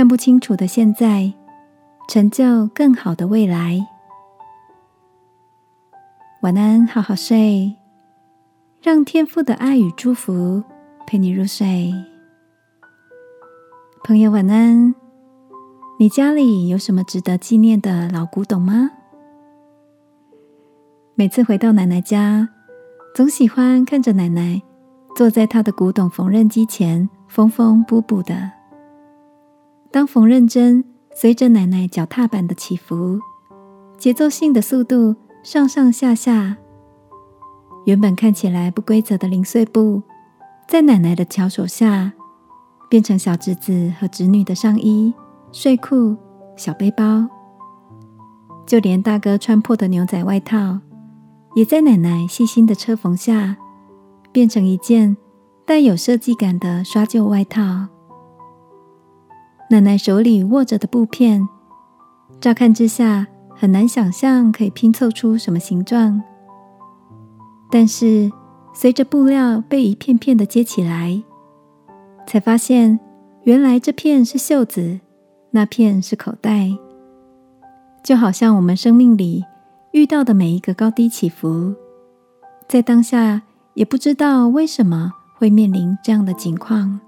看不清楚的现在，成就更好的未来。晚安，好好睡，让天父的爱与祝福陪你入睡。朋友，晚安。你家里有什么值得纪念的老古董吗？每次回到奶奶家，总喜欢看着奶奶坐在她的古董缝纫机前，缝缝补补的。当缝纫针随着奶奶脚踏板的起伏，节奏性的速度上上下下，原本看起来不规则的零碎布，在奶奶的巧手下，变成小侄子和侄女的上衣。睡裤、小背包，就连大哥穿破的牛仔外套，也在奶奶细心的车缝下，变成一件带有设计感的刷旧外套。奶奶手里握着的布片，乍看之下很难想象可以拼凑出什么形状，但是随着布料被一片片的接起来，才发现原来这片是袖子。那片是口袋，就好像我们生命里遇到的每一个高低起伏，在当下也不知道为什么会面临这样的境况。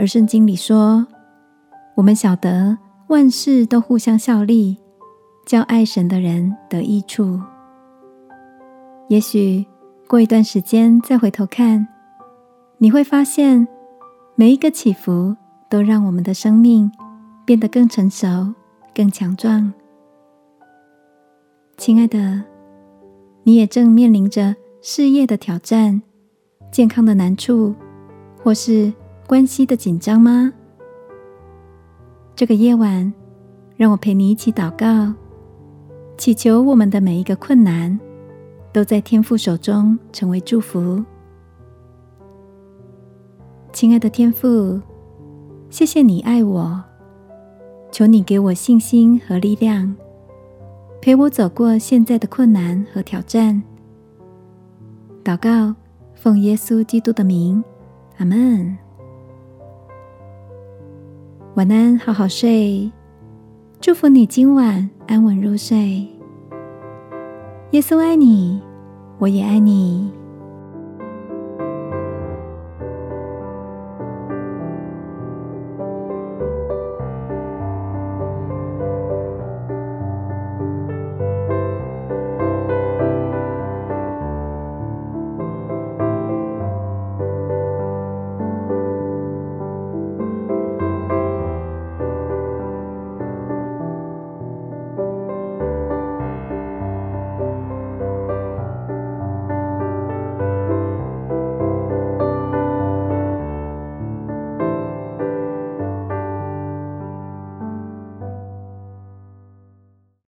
而圣经里说，我们晓得万事都互相效力，叫爱神的人得益处。也许过一段时间再回头看，你会发现每一个起伏。都让我们的生命变得更成熟、更强壮。亲爱的，你也正面临着事业的挑战、健康的难处，或是关系的紧张吗？这个夜晚，让我陪你一起祷告，祈求我们的每一个困难都在天父手中成为祝福。亲爱的天父。谢谢你爱我，求你给我信心和力量，陪我走过现在的困难和挑战。祷告，奉耶稣基督的名，阿门。晚安，好好睡，祝福你今晚安稳入睡。耶稣爱你，我也爱你。